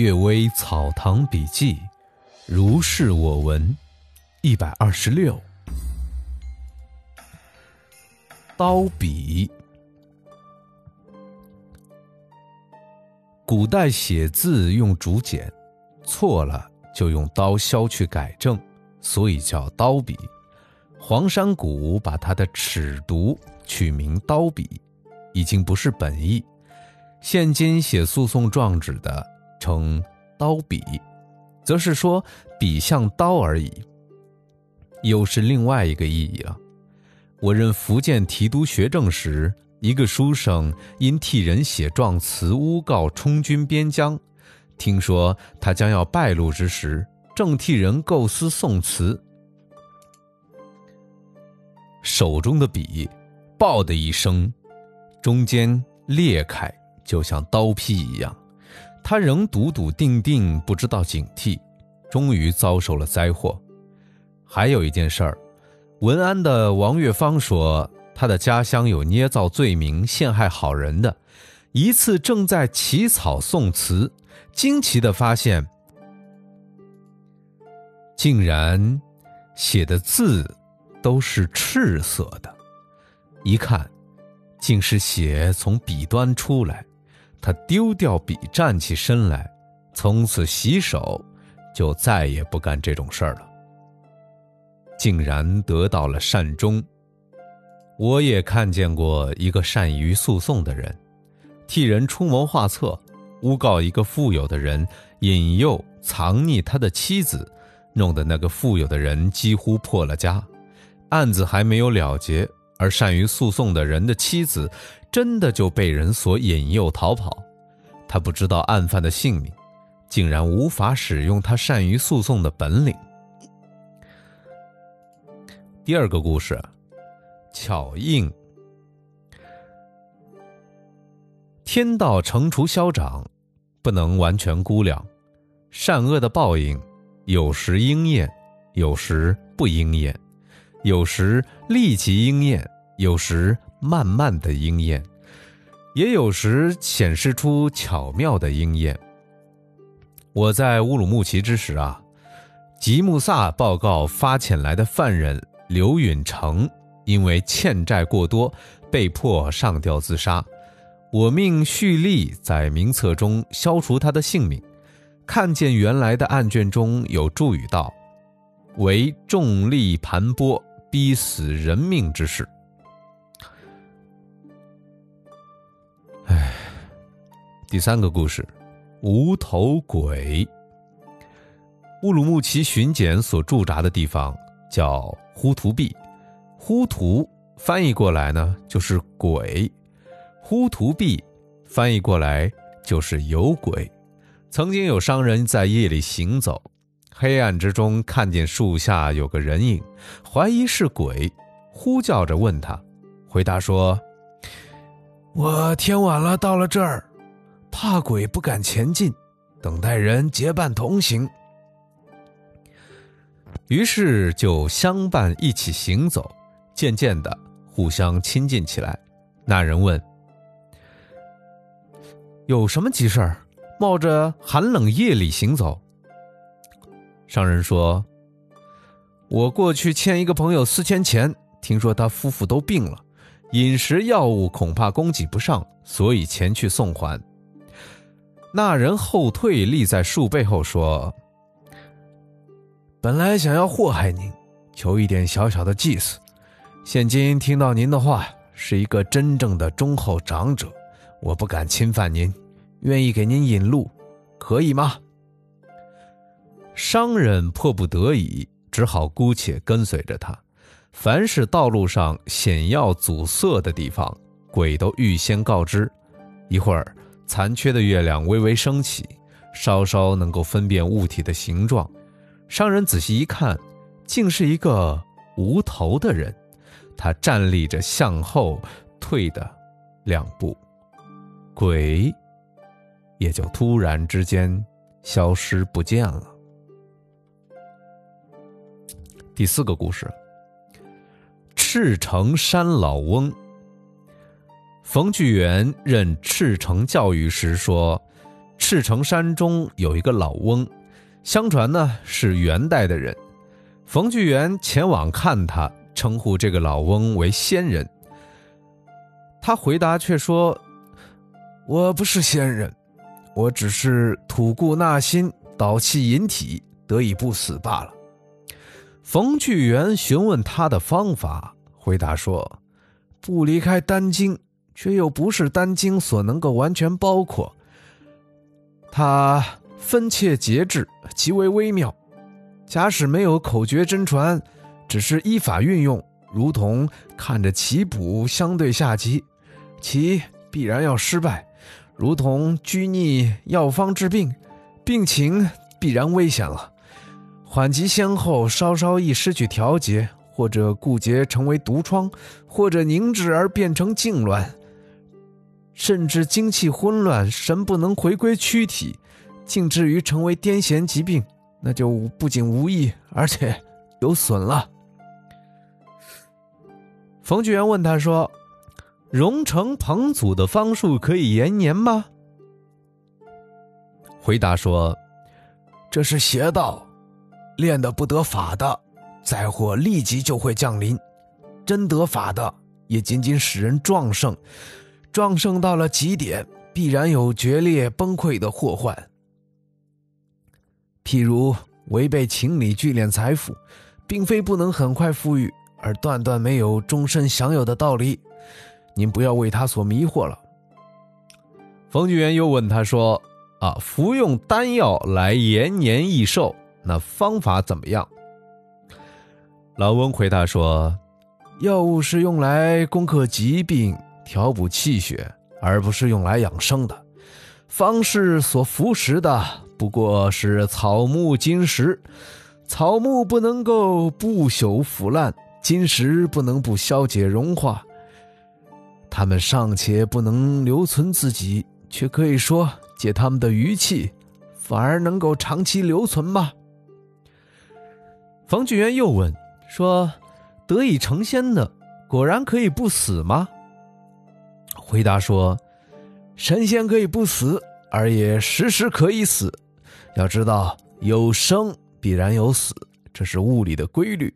阅微草堂笔记，如是我闻，一百二十六。刀笔，古代写字用竹简，错了就用刀削去改正，所以叫刀笔。黄山谷把他的尺牍取名刀笔，已经不是本意。现今写诉讼状纸的。称刀笔，则是说笔像刀而已，又是另外一个意义了。我任福建提督学政时，一个书生因替人写状词诬告充军边疆，听说他将要败露之时，正替人构思宋词，手中的笔“爆”的一声，中间裂开，就像刀劈一样。他仍笃笃定定，不知道警惕，终于遭受了灾祸。还有一件事儿，文安的王月芳说，他的家乡有捏造罪名陷害好人的。一次正在起草宋词，惊奇的发现，竟然写的字都是赤色的，一看，竟是血从笔端出来。他丢掉笔，站起身来，从此洗手，就再也不干这种事儿了。竟然得到了善终。我也看见过一个善于诉讼的人，替人出谋划策，诬告一个富有的人引诱藏匿他的妻子，弄得那个富有的人几乎破了家。案子还没有了结，而善于诉讼的人的妻子。真的就被人所引诱逃跑，他不知道案犯的姓名，竟然无法使用他善于诉讼的本领。第二个故事，巧应。天道惩除消长，不能完全估量，善恶的报应，有时应验，有时不应验，有时立即应验，有时。慢慢的应验，也有时显示出巧妙的应验。我在乌鲁木齐之时啊，吉木萨报告发遣来的犯人刘允成，因为欠债过多，被迫上吊自杀。我命蓄力在名册中消除他的性命。看见原来的案卷中有注语道：“为重力盘剥，逼死人命之事。”哎第三个故事，无头鬼。乌鲁木齐巡检所驻扎的地方叫呼图壁，呼图翻译过来呢就是鬼，呼图壁翻译过来就是有鬼。曾经有商人在夜里行走，黑暗之中看见树下有个人影，怀疑是鬼，呼叫着问他，回答说：“我天晚了，到了这儿。”怕鬼不敢前进，等待人结伴同行。于是就相伴一起行走，渐渐的互相亲近起来。那人问：“有什么急事儿？冒着寒冷夜里行走？”商人说：“我过去欠一个朋友四千钱，听说他夫妇都病了，饮食药物恐怕供给不上，所以前去送还。”那人后退，立在树背后说：“本来想要祸害您，求一点小小的祭祀。现今听到您的话，是一个真正的忠厚长者，我不敢侵犯您，愿意给您引路，可以吗？”商人迫不得已，只好姑且跟随着他。凡是道路上险要阻塞的地方，鬼都预先告知。一会儿。残缺的月亮微微升起，稍稍能够分辨物体的形状。商人仔细一看，竟是一个无头的人。他站立着，向后退的两步，鬼也就突然之间消失不见了。第四个故事：赤城山老翁。冯巨源任赤城教育时说：“赤城山中有一个老翁，相传呢是元代的人。冯巨源前往看他，称呼这个老翁为仙人。他回答却说：“我不是仙人，我只是吐故纳新，导气引体，得以不死罢了。”冯巨源询问他的方法，回答说：“不离开丹经，却又不是丹经所能够完全包括。他分切节制，极为微妙。假使没有口诀真传，只是依法运用，如同看着棋谱相对下棋，棋必然要失败；如同拘泥药方治病，病情必然危险了。”缓急先后，稍稍一失去调节，或者固结成为毒疮，或者凝滞而变成痉挛，甚至精气混乱，神不能回归躯体，竟至于成为癫痫疾病，那就不仅无益，而且有损了。冯巨源问他说：“荣成彭祖的方术可以延年吗？”回答说：“这是邪道。”练得不得法的，灾祸立即就会降临；真得法的，也仅仅使人壮盛，壮盛到了极点，必然有决裂崩溃的祸患。譬如违背情理聚敛财富，并非不能很快富裕，而断断没有终身享有的道理。您不要为他所迷惑了。冯巨元又问他说：“啊，服用丹药来延年益寿？”那方法怎么样？老翁回答说：“药物是用来攻克疾病、调补气血，而不是用来养生的。方士所服食的不过是草木金石，草木不能够不朽腐烂，金石不能不消解融化。他们尚且不能留存自己，却可以说借他们的余气，反而能够长期留存吗？”冯巨源又问说：“得以成仙的，果然可以不死吗？”回答说：“神仙可以不死，而也时时可以死。要知道，有生必然有死，这是物理的规律。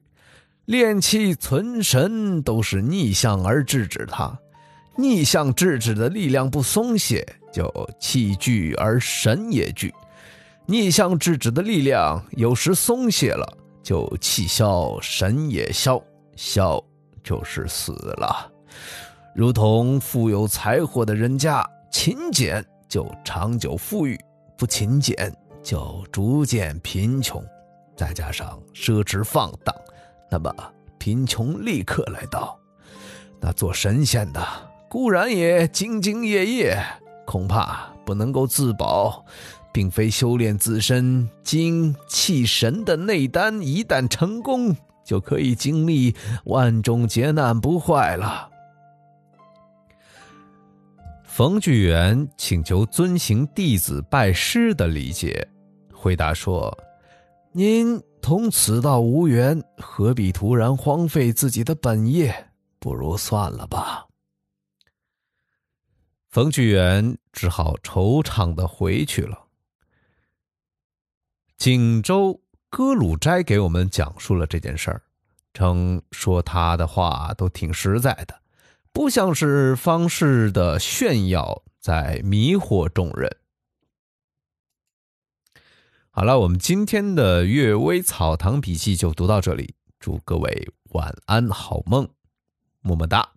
炼气存神都是逆向而制止它，逆向制止的力量不松懈，就气聚而神也聚；逆向制止的力量有时松懈了。”就气消，神也消，消就是死了。如同富有财货的人家，勤俭就长久富裕，不勤俭就逐渐贫穷。再加上奢侈放荡，那么贫穷立刻来到。那做神仙的固然也兢兢业业，恐怕不能够自保。并非修炼自身精气神的内丹，一旦成功，就可以经历万种劫难不坏了。冯巨源请求遵行弟子拜师的理解，回答说：“您同此道无缘，何必突然荒废自己的本业？不如算了吧。”冯巨源只好惆怅的回去了。锦州歌鲁斋给我们讲述了这件事儿，称说他的话都挺实在的，不像是方士的炫耀在迷惑众人。好了，我们今天的《阅微草堂笔记》就读到这里，祝各位晚安好梦，么么哒。